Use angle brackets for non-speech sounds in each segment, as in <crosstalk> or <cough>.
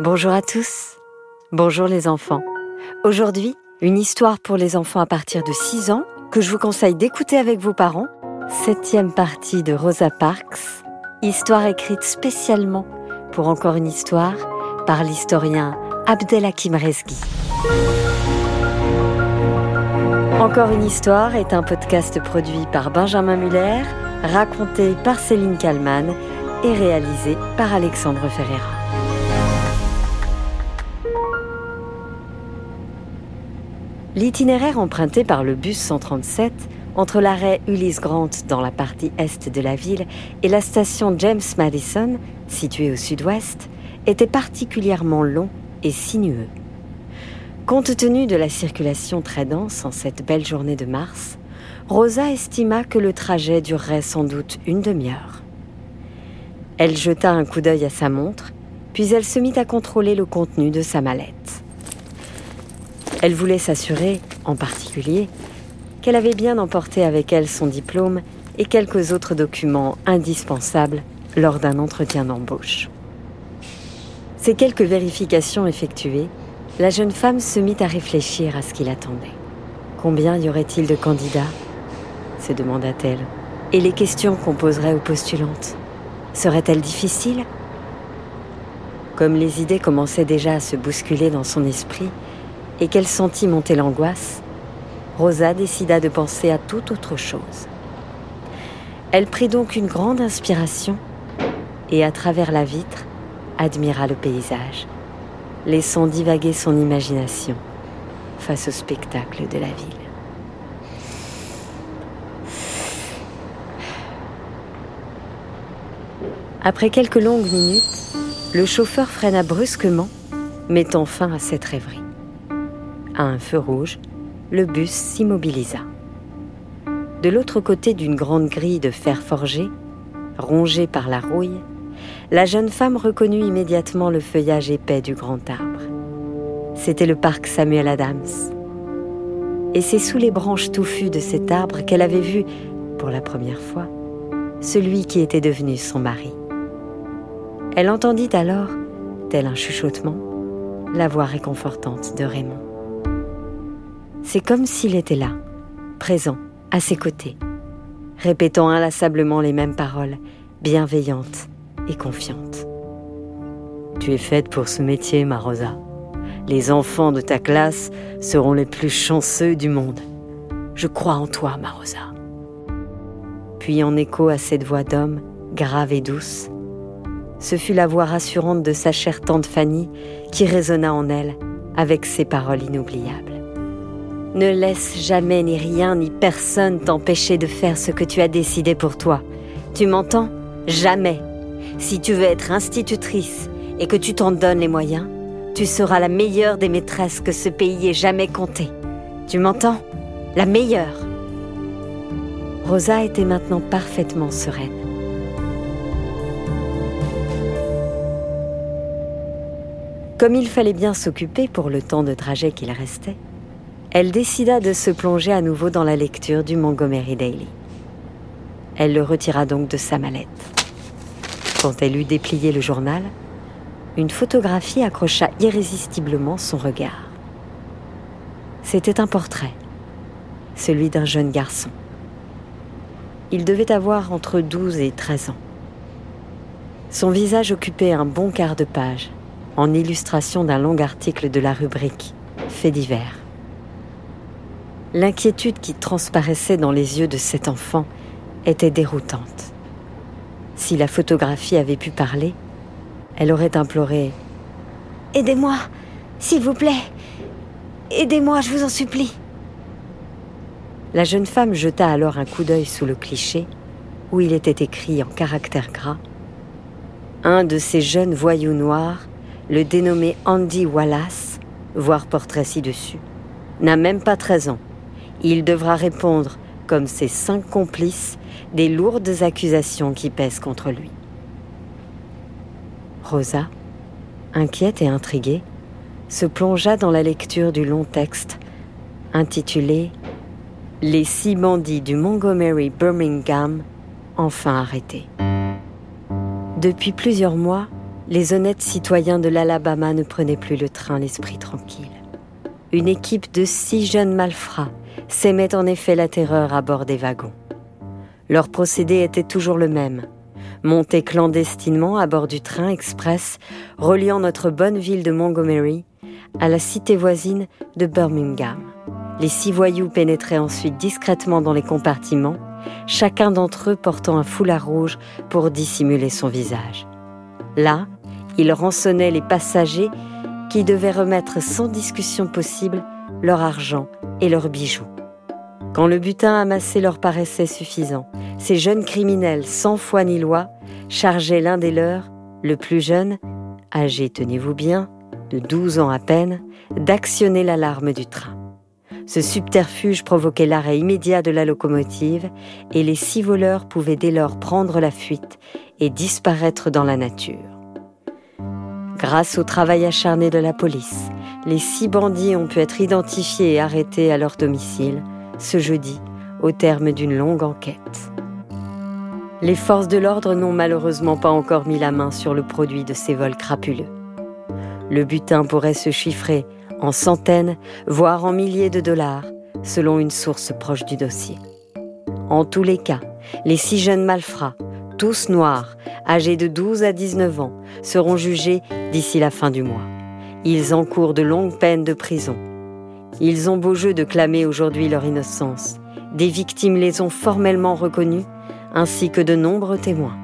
Bonjour à tous. Bonjour les enfants. Aujourd'hui, une histoire pour les enfants à partir de 6 ans que je vous conseille d'écouter avec vos parents. Septième partie de Rosa Parks. Histoire écrite spécialement pour encore une histoire par l'historien Abdelhakim Rezgi. Encore une histoire est un podcast produit par Benjamin Muller, raconté par Céline Kallmann et réalisé par Alexandre Ferreira. L'itinéraire emprunté par le bus 137 entre l'arrêt Ulysse Grant dans la partie est de la ville et la station James Madison, située au sud-ouest, était particulièrement long et sinueux. Compte tenu de la circulation très dense en cette belle journée de mars, Rosa estima que le trajet durerait sans doute une demi-heure. Elle jeta un coup d'œil à sa montre, puis elle se mit à contrôler le contenu de sa mallette. Elle voulait s'assurer, en particulier, qu'elle avait bien emporté avec elle son diplôme et quelques autres documents indispensables lors d'un entretien d'embauche. Ces quelques vérifications effectuées, la jeune femme se mit à réfléchir à ce qui l'attendait. Combien y aurait-il de candidats se demanda-t-elle. Et les questions qu'on poserait aux postulantes Seraient-elles difficiles? Comme les idées commençaient déjà à se bousculer dans son esprit, et qu'elle sentit monter l'angoisse, Rosa décida de penser à toute autre chose. Elle prit donc une grande inspiration et à travers la vitre admira le paysage, laissant divaguer son imagination face au spectacle de la ville. Après quelques longues minutes, le chauffeur freina brusquement, mettant fin à cette rêverie. À un feu rouge, le bus s'immobilisa. De l'autre côté d'une grande grille de fer forgé, rongée par la rouille, la jeune femme reconnut immédiatement le feuillage épais du grand arbre. C'était le parc Samuel Adams. Et c'est sous les branches touffues de cet arbre qu'elle avait vu, pour la première fois, celui qui était devenu son mari. Elle entendit alors, tel un chuchotement, la voix réconfortante de Raymond. C'est comme s'il était là, présent, à ses côtés, répétant inlassablement les mêmes paroles, bienveillantes et confiantes. Tu es faite pour ce métier, ma Rosa. Les enfants de ta classe seront les plus chanceux du monde. Je crois en toi, ma Rosa. Puis en écho à cette voix d'homme, grave et douce, ce fut la voix rassurante de sa chère tante Fanny qui résonna en elle avec ces paroles inoubliables. Ne laisse jamais ni rien ni personne t'empêcher de faire ce que tu as décidé pour toi. Tu m'entends? Jamais. Si tu veux être institutrice et que tu t'en donnes les moyens, tu seras la meilleure des maîtresses que ce pays ait jamais compté. Tu m'entends? La meilleure. Rosa était maintenant parfaitement sereine. Comme il fallait bien s'occuper pour le temps de trajet qu'il restait, elle décida de se plonger à nouveau dans la lecture du Montgomery Daily. Elle le retira donc de sa mallette. Quand elle eut déplié le journal, une photographie accrocha irrésistiblement son regard. C'était un portrait, celui d'un jeune garçon. Il devait avoir entre 12 et 13 ans. Son visage occupait un bon quart de page, en illustration d'un long article de la rubrique Faits divers. L'inquiétude qui transparaissait dans les yeux de cet enfant était déroutante. Si la photographie avait pu parler, elle aurait imploré ⁇ Aidez-moi, s'il vous plaît Aidez-moi, je vous en supplie !⁇ La jeune femme jeta alors un coup d'œil sous le cliché, où il était écrit en caractères gras Un de ces jeunes voyous noirs, le dénommé Andy Wallace, voire portrait ci-dessus, n'a même pas 13 ans il devra répondre, comme ses cinq complices, des lourdes accusations qui pèsent contre lui. Rosa, inquiète et intriguée, se plongea dans la lecture du long texte intitulé Les six bandits du Montgomery Birmingham enfin arrêtés. Depuis plusieurs mois, les honnêtes citoyens de l'Alabama ne prenaient plus le train l'esprit tranquille. Une équipe de six jeunes malfrats s'aimait en effet la terreur à bord des wagons. Leur procédé était toujours le même. Monter clandestinement à bord du train express reliant notre bonne ville de Montgomery à la cité voisine de Birmingham. Les six voyous pénétraient ensuite discrètement dans les compartiments, chacun d'entre eux portant un foulard rouge pour dissimuler son visage. Là, ils rançonnaient les passagers qui devaient remettre sans discussion possible leur argent et leurs bijoux. Quand le butin amassé leur paraissait suffisant, ces jeunes criminels sans foi ni loi chargeaient l'un des leurs, le plus jeune, âgé, tenez-vous bien, de 12 ans à peine, d'actionner l'alarme du train. Ce subterfuge provoquait l'arrêt immédiat de la locomotive et les six voleurs pouvaient dès lors prendre la fuite et disparaître dans la nature. Grâce au travail acharné de la police, les six bandits ont pu être identifiés et arrêtés à leur domicile ce jeudi au terme d'une longue enquête. Les forces de l'ordre n'ont malheureusement pas encore mis la main sur le produit de ces vols crapuleux. Le butin pourrait se chiffrer en centaines, voire en milliers de dollars, selon une source proche du dossier. En tous les cas, les six jeunes malfrats, tous noirs, âgés de 12 à 19 ans, seront jugés d'ici la fin du mois. Ils encourent de longues peines de prison. Ils ont beau jeu de clamer aujourd'hui leur innocence. Des victimes les ont formellement reconnus, ainsi que de nombreux témoins.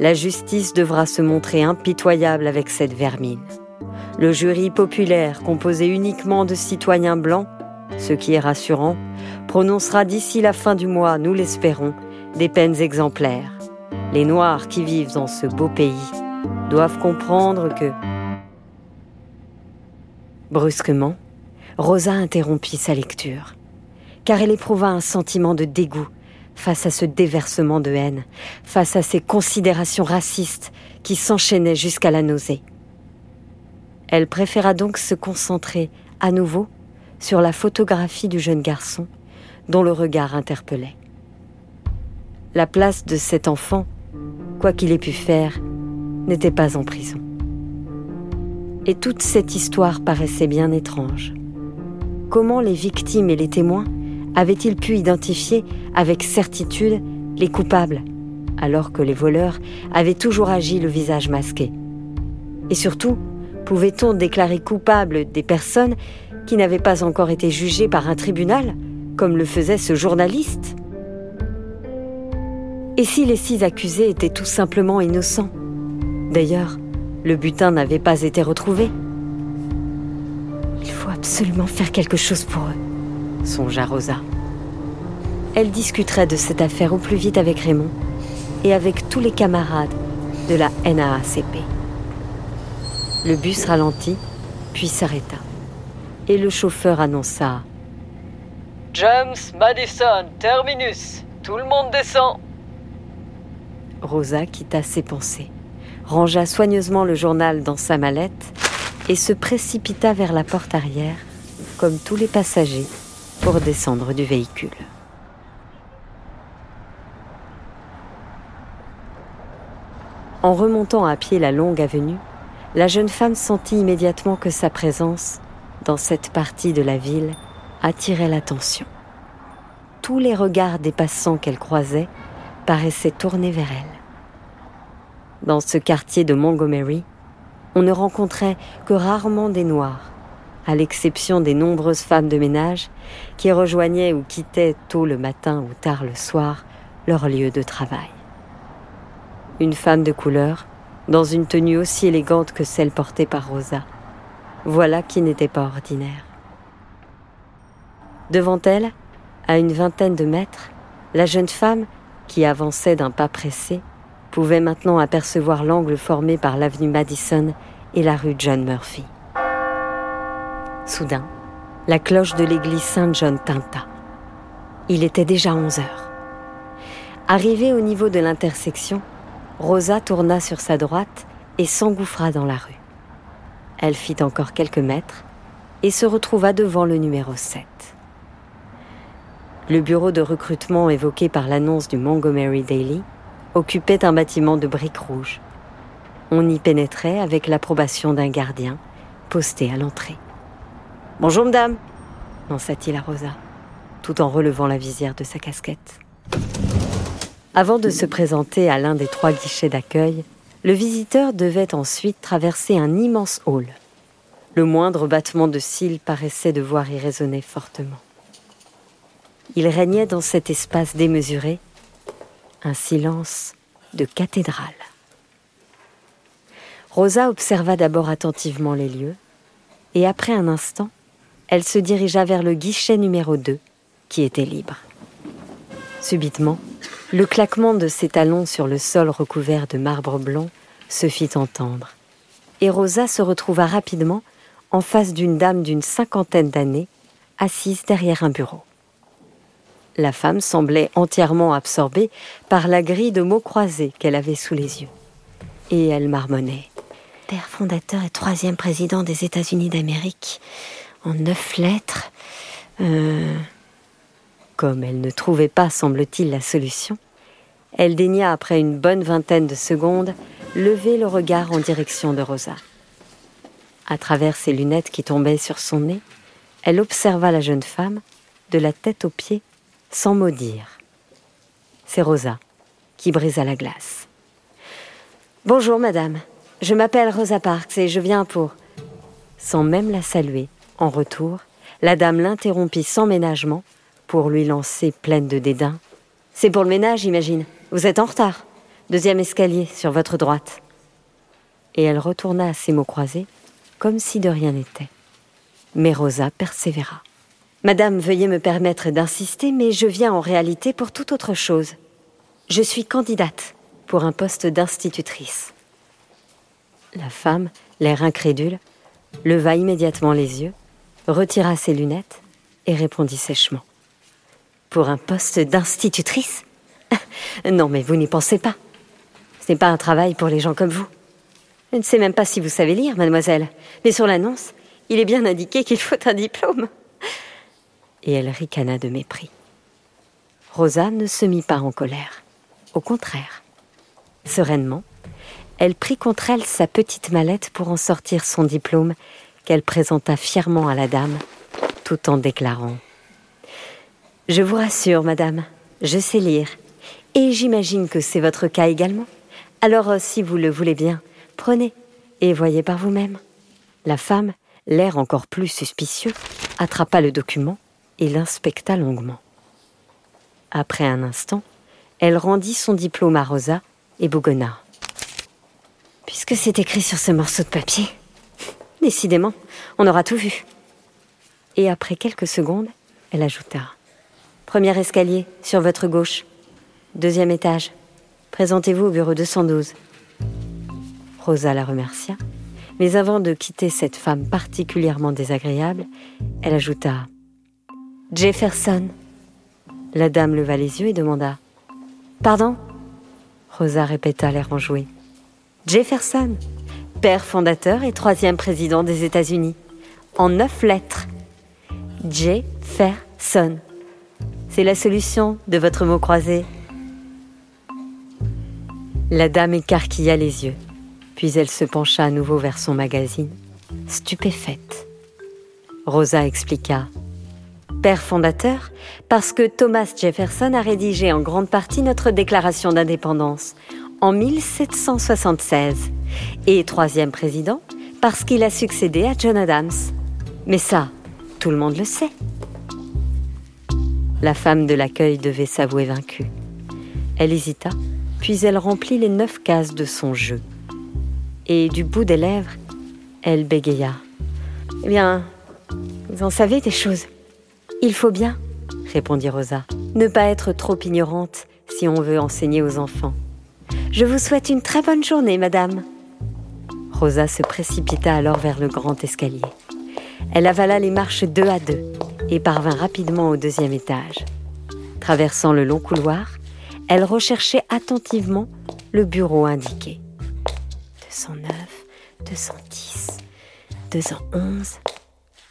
La justice devra se montrer impitoyable avec cette vermine. Le jury populaire, composé uniquement de citoyens blancs, ce qui est rassurant, prononcera d'ici la fin du mois, nous l'espérons, des peines exemplaires. Les Noirs qui vivent dans ce beau pays doivent comprendre que... Brusquement, Rosa interrompit sa lecture, car elle éprouva un sentiment de dégoût face à ce déversement de haine, face à ces considérations racistes qui s'enchaînaient jusqu'à la nausée. Elle préféra donc se concentrer à nouveau sur la photographie du jeune garçon dont le regard interpellait. La place de cet enfant, quoi qu'il ait pu faire, n'était pas en prison. Et toute cette histoire paraissait bien étrange. Comment les victimes et les témoins avaient-ils pu identifier avec certitude les coupables, alors que les voleurs avaient toujours agi le visage masqué? Et surtout, Pouvait-on déclarer coupables des personnes qui n'avaient pas encore été jugées par un tribunal, comme le faisait ce journaliste? Et si les six accusés étaient tout simplement innocents? D'ailleurs, le butin n'avait pas été retrouvé. Faut absolument faire quelque chose pour eux, songea Rosa. Elle discuterait de cette affaire au plus vite avec Raymond et avec tous les camarades de la NAACP. Le bus ralentit, puis s'arrêta. Et le chauffeur annonça James Madison, terminus. Tout le monde descend. Rosa quitta ses pensées, rangea soigneusement le journal dans sa mallette et se précipita vers la porte arrière, comme tous les passagers, pour descendre du véhicule. En remontant à pied la longue avenue, la jeune femme sentit immédiatement que sa présence, dans cette partie de la ville, attirait l'attention. Tous les regards des passants qu'elle croisait paraissaient tournés vers elle. Dans ce quartier de Montgomery, on ne rencontrait que rarement des Noirs, à l'exception des nombreuses femmes de ménage qui rejoignaient ou quittaient tôt le matin ou tard le soir leur lieu de travail. Une femme de couleur dans une tenue aussi élégante que celle portée par Rosa. Voilà qui n'était pas ordinaire. Devant elle, à une vingtaine de mètres, la jeune femme, qui avançait d'un pas pressé, pouvait maintenant apercevoir l'angle formé par l'avenue Madison et la rue John Murphy. Soudain, la cloche de l'église Saint-John tinta. Il était déjà onze heures. Arrivé au niveau de l'intersection, Rosa tourna sur sa droite et s'engouffra dans la rue. Elle fit encore quelques mètres et se retrouva devant le numéro 7. Le bureau de recrutement évoqué par l'annonce du Montgomery Daily occupait un bâtiment de briques rouges. On y pénétrait avec l'approbation d'un gardien posté à l'entrée. Bonjour, madame, lança-t-il à Rosa, tout en relevant la visière de sa casquette. Avant de se présenter à l'un des trois guichets d'accueil, le visiteur devait ensuite traverser un immense hall. Le moindre battement de cils paraissait devoir y résonner fortement. Il régnait dans cet espace démesuré un silence de cathédrale. Rosa observa d'abord attentivement les lieux, et après un instant, elle se dirigea vers le guichet numéro 2, qui était libre. Subitement, le claquement de ses talons sur le sol recouvert de marbre blanc se fit entendre, et Rosa se retrouva rapidement en face d'une dame d'une cinquantaine d'années, assise derrière un bureau. La femme semblait entièrement absorbée par la grille de mots croisés qu'elle avait sous les yeux. Et elle marmonnait. Père fondateur et troisième président des États-Unis d'Amérique, en neuf lettres. Euh... Comme elle ne trouvait pas, semble-t-il, la solution, elle daigna, après une bonne vingtaine de secondes, lever le regard en direction de Rosa. À travers ses lunettes qui tombaient sur son nez, elle observa la jeune femme, de la tête aux pieds, sans mot dire. C'est Rosa qui brisa la glace. Bonjour, madame. Je m'appelle Rosa Parks et je viens pour. Sans même la saluer, en retour, la dame l'interrompit sans ménagement pour lui lancer pleine de dédain. C'est pour le ménage, imagine. Vous êtes en retard. Deuxième escalier, sur votre droite. Et elle retourna à ses mots croisés, comme si de rien n'était. Mais Rosa persévéra. Madame, veuillez me permettre d'insister, mais je viens en réalité pour toute autre chose. Je suis candidate pour un poste d'institutrice. La femme, l'air incrédule, leva immédiatement les yeux, retira ses lunettes et répondit sèchement. Pour un poste d'institutrice? <laughs> Non, mais vous n'y pensez pas. Ce n'est pas un travail pour les gens comme vous. Je ne sais même pas si vous savez lire, mademoiselle, mais sur l'annonce, il est bien indiqué qu'il faut un diplôme. Et elle ricana de mépris. Rosa ne se mit pas en colère. Au contraire. Sereinement, elle prit contre elle sa petite mallette pour en sortir son diplôme qu'elle présenta fièrement à la dame, tout en déclarant Je vous rassure, madame, je sais lire, et j'imagine que c'est votre cas également. Alors, si vous le voulez bien, prenez et voyez par vous-même. La femme, l'air encore plus suspicieux, attrapa le document et l'inspecta longuement. Après un instant, elle rendit son diplôme à Rosa et bougonna. Puisque c'est écrit sur ce morceau de papier, <laughs> décidément, on aura tout vu. Et après quelques secondes, elle ajouta Premier escalier, sur votre gauche. Deuxième étage. Présentez-vous au bureau 212. Rosa la remercia, mais avant de quitter cette femme particulièrement désagréable, elle ajouta Jefferson. La dame leva les yeux et demanda Pardon? Rosa répéta l'air enjoué. Jefferson, père fondateur et troisième président des États-Unis, en neuf lettres. Jefferson. C'est la solution de votre mot croisé. La dame écarquilla les yeux, puis elle se pencha à nouveau vers son magazine, stupéfaite. Rosa expliqua Père fondateur, parce que Thomas Jefferson a rédigé en grande partie notre déclaration d'indépendance en 1776. Et troisième président, parce qu'il a succédé à John Adams. Mais ça, tout le monde le sait. La femme de l'accueil devait s'avouer vaincue. Elle hésita, puis elle remplit les neuf cases de son jeu. Et du bout des lèvres, elle bégaya. Eh bien, vous en savez des choses. Il faut bien, répondit Rosa, ne pas être trop ignorante si on veut enseigner aux enfants. Je vous souhaite une très bonne journée, madame. Rosa se précipita alors vers le grand escalier. Elle avala les marches deux à deux et parvint rapidement au deuxième étage. Traversant le long couloir, elle recherchait attentivement le bureau indiqué. 209, 210, 211.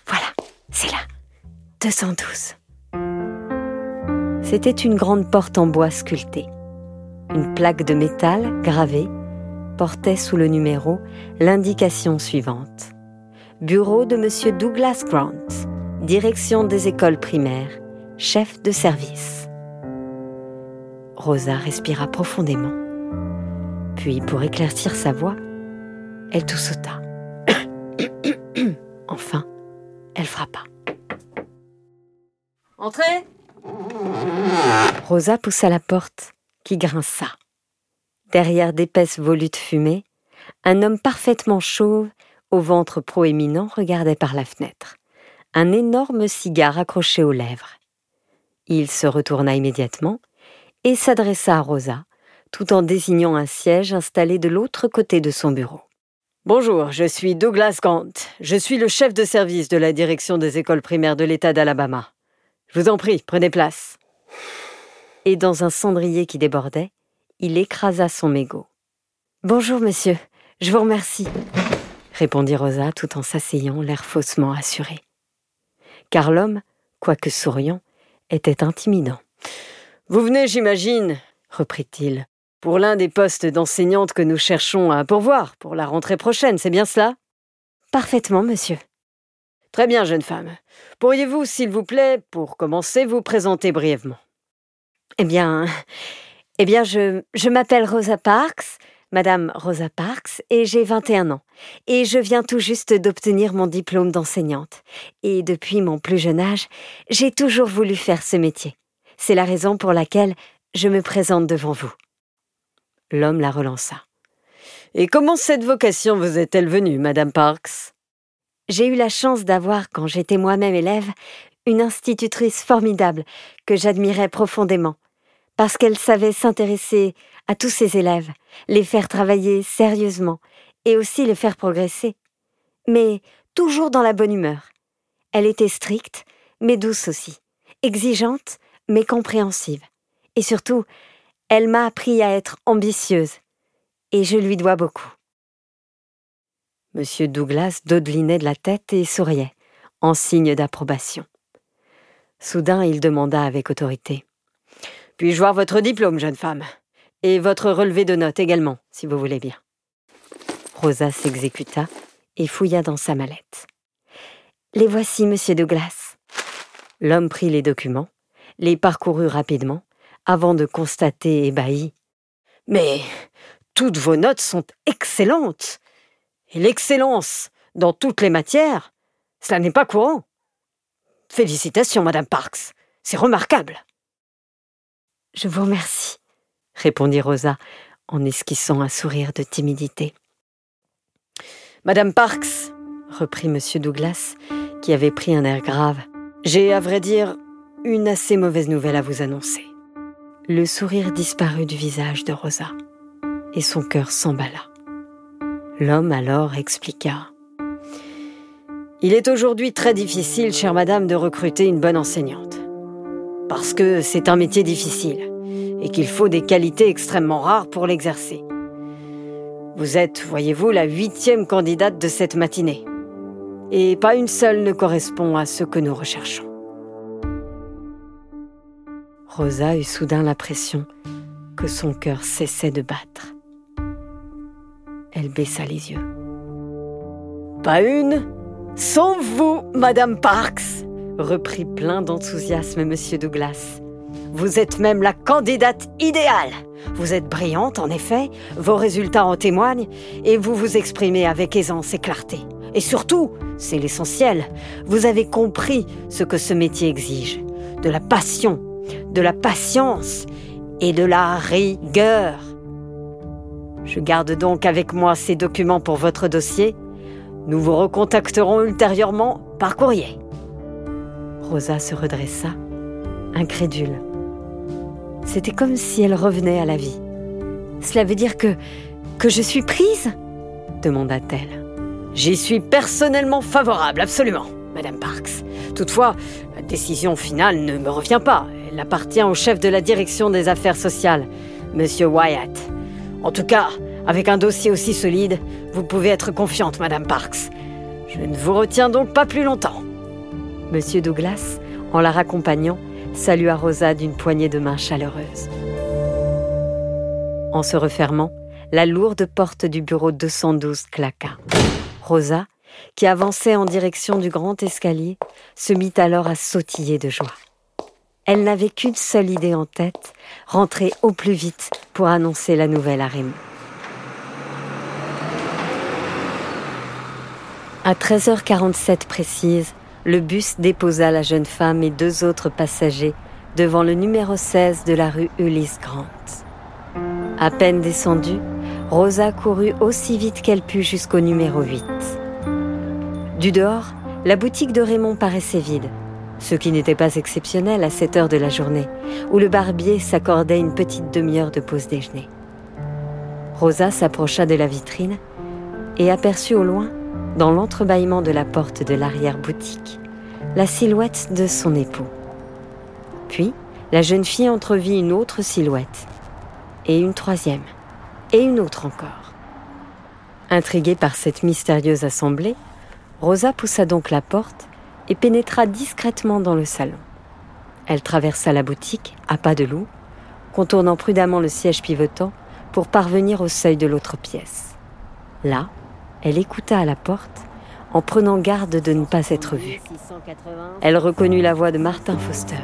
Voilà, c'est là. 212. C'était une grande porte en bois sculptée une plaque de métal gravée portait sous le numéro l'indication suivante. Bureau de M. Douglas Grant, direction des écoles primaires, chef de service. Rosa respira profondément. Puis, pour éclaircir sa voix, elle toussota. <coughs> enfin, Entrez Rosa poussa la porte, qui grinça. Derrière d'épaisses volutes fumées, un homme parfaitement chauve, au ventre proéminent, regardait par la fenêtre, un énorme cigare accroché aux lèvres. Il se retourna immédiatement et s'adressa à Rosa, tout en désignant un siège installé de l'autre côté de son bureau. Bonjour, je suis Douglas Grant. Je suis le chef de service de la direction des écoles primaires de l'État d'Alabama. Je vous en prie, prenez place. Et dans un cendrier qui débordait, il écrasa son mégot. Bonjour, monsieur, je vous remercie, répondit Rosa tout en s'asseyant, l'air faussement assuré. Car l'homme, quoique souriant, était intimidant. Vous venez, j'imagine, reprit-il, pour l'un des postes d'enseignante que nous cherchons à pourvoir pour la rentrée prochaine, c'est bien cela? Parfaitement, monsieur. Très bien, jeune femme. Pourriez-vous, s'il vous plaît, pour commencer, vous présenter brièvement? Eh bien, eh bien, je, m'appelle Rosa Parks, Madame Rosa Parks, et j'ai 21 ans. Et je viens tout juste d'obtenir mon diplôme d'enseignante. Et depuis mon plus jeune âge, j'ai toujours voulu faire ce métier. C'est la raison pour laquelle je me présente devant vous. L'homme la relança. Et comment cette vocation vous est-elle venue, Madame Parks? J'ai eu la chance d'avoir, quand j'étais moi-même élève, une institutrice formidable que j'admirais profondément, parce qu'elle savait s'intéresser à tous ses élèves, les faire travailler sérieusement et aussi les faire progresser. Mais toujours dans la bonne humeur. Elle était stricte, mais douce aussi, exigeante, mais compréhensive. Et surtout, elle m'a appris à être ambitieuse. Et je lui dois beaucoup. Monsieur Douglas dodelinait de la tête et souriait, en signe d'approbation. Soudain, il demanda avec autorité. Puis-je voir votre diplôme, jeune femme? Et votre relevé de notes également, si vous voulez bien. Rosa s'exécuta et fouilla dans sa mallette. Les voici, monsieur Douglas. L'homme prit les documents, les parcourut rapidement, avant de constater ébahi. Mais toutes vos notes sont excellentes et l'excellence dans toutes les matières, cela n'est pas courant. Félicitations, Madame Parks, c'est remarquable. Je vous remercie, répondit Rosa en esquissant un sourire de timidité. Madame Parks, reprit M. Douglas, qui avait pris un air grave, j'ai, à vrai dire, une assez mauvaise nouvelle à vous annoncer. Le sourire disparut du visage de Rosa, et son cœur s'emballa. L'homme alors expliqua. Il est aujourd'hui très difficile, chère madame, de recruter une bonne enseignante. Parce que c'est un métier difficile et qu'il faut des qualités extrêmement rares pour l'exercer. Vous êtes, voyez-vous, la huitième candidate de cette matinée. Et pas une seule ne correspond à ce que nous recherchons. Rosa eut soudain l'impression que son cœur cessait de battre. Elle baissa les yeux. Pas une Sauf vous, Madame Parks reprit plein d'enthousiasme Monsieur Douglas. Vous êtes même la candidate idéale. Vous êtes brillante, en effet, vos résultats en témoignent, et vous vous exprimez avec aisance et clarté. Et surtout, c'est l'essentiel, vous avez compris ce que ce métier exige. De la passion, de la patience et de la rigueur. Je garde donc avec moi ces documents pour votre dossier. Nous vous recontacterons ultérieurement par courrier. Rosa se redressa, incrédule. C'était comme si elle revenait à la vie. Cela veut dire que. que je suis prise? demanda-t-elle. J'y suis personnellement favorable, absolument, Madame Parks. Toutefois, la décision finale ne me revient pas. Elle appartient au chef de la direction des affaires sociales, Monsieur Wyatt. En tout cas, avec un dossier aussi solide, vous pouvez être confiante, Madame Parks. Je ne vous retiens donc pas plus longtemps. Monsieur Douglas, en la raccompagnant, salua Rosa d'une poignée de main chaleureuse. En se refermant, la lourde porte du bureau 212 claqua. Rosa, qui avançait en direction du grand escalier, se mit alors à sautiller de joie. Elle n'avait qu'une seule idée en tête, rentrer au plus vite pour annoncer la nouvelle à Raymond. À 13h47 précise, le bus déposa la jeune femme et deux autres passagers devant le numéro 16 de la rue Ulysse Grant. À peine descendue, Rosa courut aussi vite qu'elle put jusqu'au numéro 8. Du dehors, la boutique de Raymond paraissait vide, ce qui n'était pas exceptionnel à cette heure de la journée, où le barbier s'accordait une petite demi-heure de pause déjeuner. Rosa s'approcha de la vitrine et aperçut au loin, dans l'entrebâillement de la porte de l'arrière-boutique, la silhouette de son époux. Puis, la jeune fille entrevit une autre silhouette, et une troisième, et une autre encore. Intriguée par cette mystérieuse assemblée, Rosa poussa donc la porte et pénétra discrètement dans le salon. Elle traversa la boutique à pas de loup, contournant prudemment le siège pivotant pour parvenir au seuil de l'autre pièce. Là, elle écouta à la porte en prenant garde de ne pas être vue. Elle reconnut la voix de Martin Foster.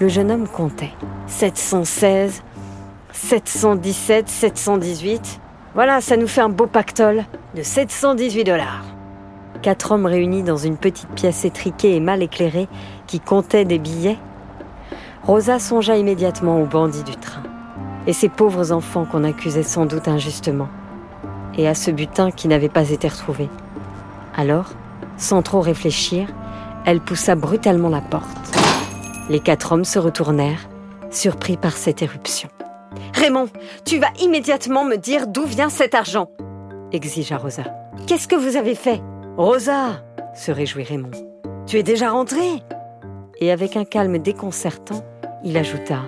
Le jeune homme comptait. 716, 717, 718. Voilà, ça nous fait un beau pactole de 718 dollars. Quatre hommes réunis dans une petite pièce étriquée et mal éclairée qui comptait des billets. Rosa songea immédiatement aux bandits du train et ces pauvres enfants qu'on accusait sans doute injustement, et à ce butin qui n'avait pas été retrouvé. Alors, sans trop réfléchir, elle poussa brutalement la porte. Les quatre hommes se retournèrent, surpris par cette éruption. Raymond, tu vas immédiatement me dire d'où vient cet argent exigea Rosa. Qu'est-ce que vous avez fait? Rosa se réjouit Raymond. Tu es déjà rentrée Et avec un calme déconcertant, il ajouta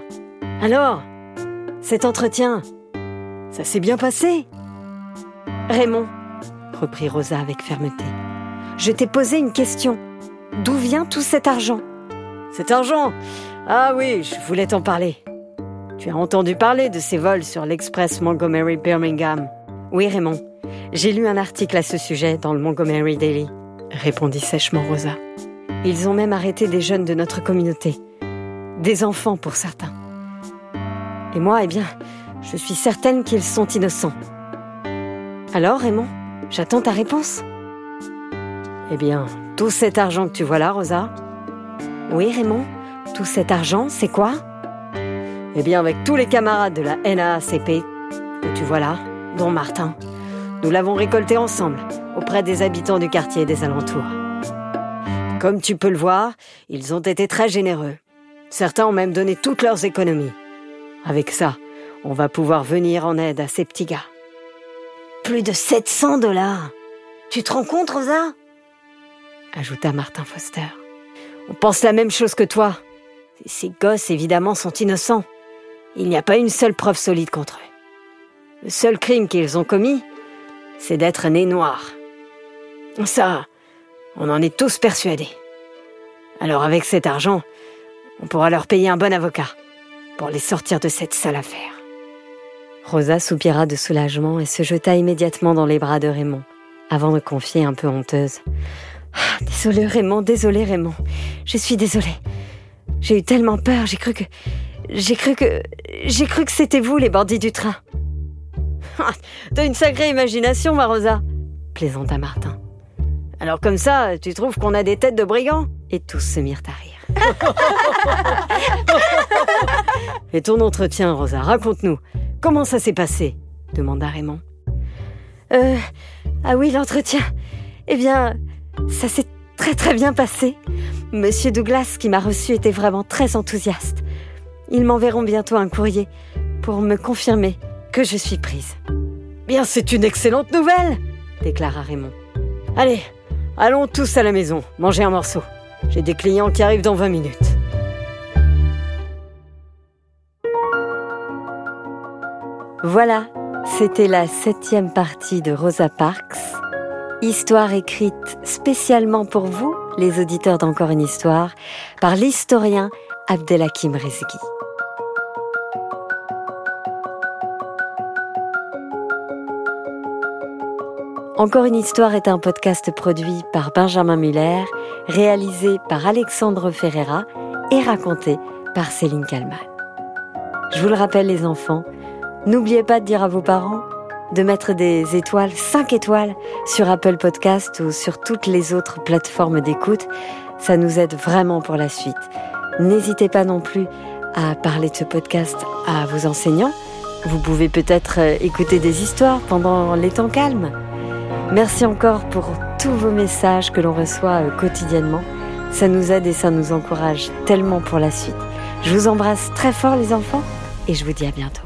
Alors, cet entretien, ça s'est bien passé? Raymond, reprit Rosa avec fermeté, je t'ai posé une question. D'où vient tout cet argent? Cet argent? Ah oui, je voulais t'en parler. Tu as entendu parler de ces vols sur l'Express Montgomery Birmingham Oui, Raymond. J'ai lu un article à ce sujet dans le Montgomery Daily, répondit sèchement Rosa. Ils ont même arrêté des jeunes de notre communauté. Des enfants pour certains. Et moi, eh bien, je suis certaine qu'ils sont innocents. Alors, Raymond, j'attends ta réponse. Eh bien, tout cet argent que tu vois là, Rosa Oui, Raymond, tout cet argent, c'est quoi? Eh bien, avec tous les camarades de la NAACP que tu vois là, dont Martin, nous l'avons récolté ensemble auprès des habitants du quartier et des alentours. Comme tu peux le voir, ils ont été très généreux. Certains ont même donné toutes leurs économies. Avec ça, on va pouvoir venir en aide à ces petits gars. Plus de 700 dollars. Tu te rends compte, Rosa? Ajouta Martin Foster. On pense la même chose que toi. Ces gosses, évidemment, sont innocents. Il n'y a pas une seule preuve solide contre eux. Le seul crime qu'ils ont commis, c'est d'être nés noirs. Ça, on en est tous persuadés. Alors avec cet argent, on pourra leur payer un bon avocat pour les sortir de cette sale affaire. Rosa soupira de soulagement et se jeta immédiatement dans les bras de Raymond, avant de confier un peu honteuse. Ah, désolée Raymond, désolée Raymond, je suis désolée. J'ai eu tellement peur, j'ai cru que... J'ai cru que. J'ai cru que c'était vous, les bandits du train. <laughs> T'as une sacrée imagination, ma Rosa, plaisanta Martin. Alors, comme ça, tu trouves qu'on a des têtes de brigands? Et tous se mirent à rire. <laughs> Et ton entretien, Rosa, raconte-nous. Comment ça s'est passé? demanda Raymond. Euh. Ah oui, l'entretien. Eh bien, ça s'est très très bien passé. Monsieur Douglas, qui m'a reçu, était vraiment très enthousiaste. Ils m'enverront bientôt un courrier pour me confirmer que je suis prise. Bien, c'est une excellente nouvelle, déclara Raymond. Allez, allons tous à la maison, manger un morceau. J'ai des clients qui arrivent dans 20 minutes. Voilà, c'était la septième partie de Rosa Parks, histoire écrite spécialement pour vous, les auditeurs d'Encore une histoire, par l'historien Abdelhakim Rezghi. Encore une histoire est un podcast produit par Benjamin Muller, réalisé par Alexandre Ferreira et raconté par Céline Kalman. Je vous le rappelle les enfants, n'oubliez pas de dire à vos parents de mettre des étoiles, 5 étoiles, sur Apple Podcast ou sur toutes les autres plateformes d'écoute. Ça nous aide vraiment pour la suite. N'hésitez pas non plus à parler de ce podcast à vos enseignants. Vous pouvez peut-être euh, écouter des histoires pendant les temps calmes. Merci encore pour tous vos messages que l'on reçoit euh, quotidiennement. Ça nous aide et ça nous encourage tellement pour la suite. Je vous embrasse très fort les enfants et je vous dis à bientôt.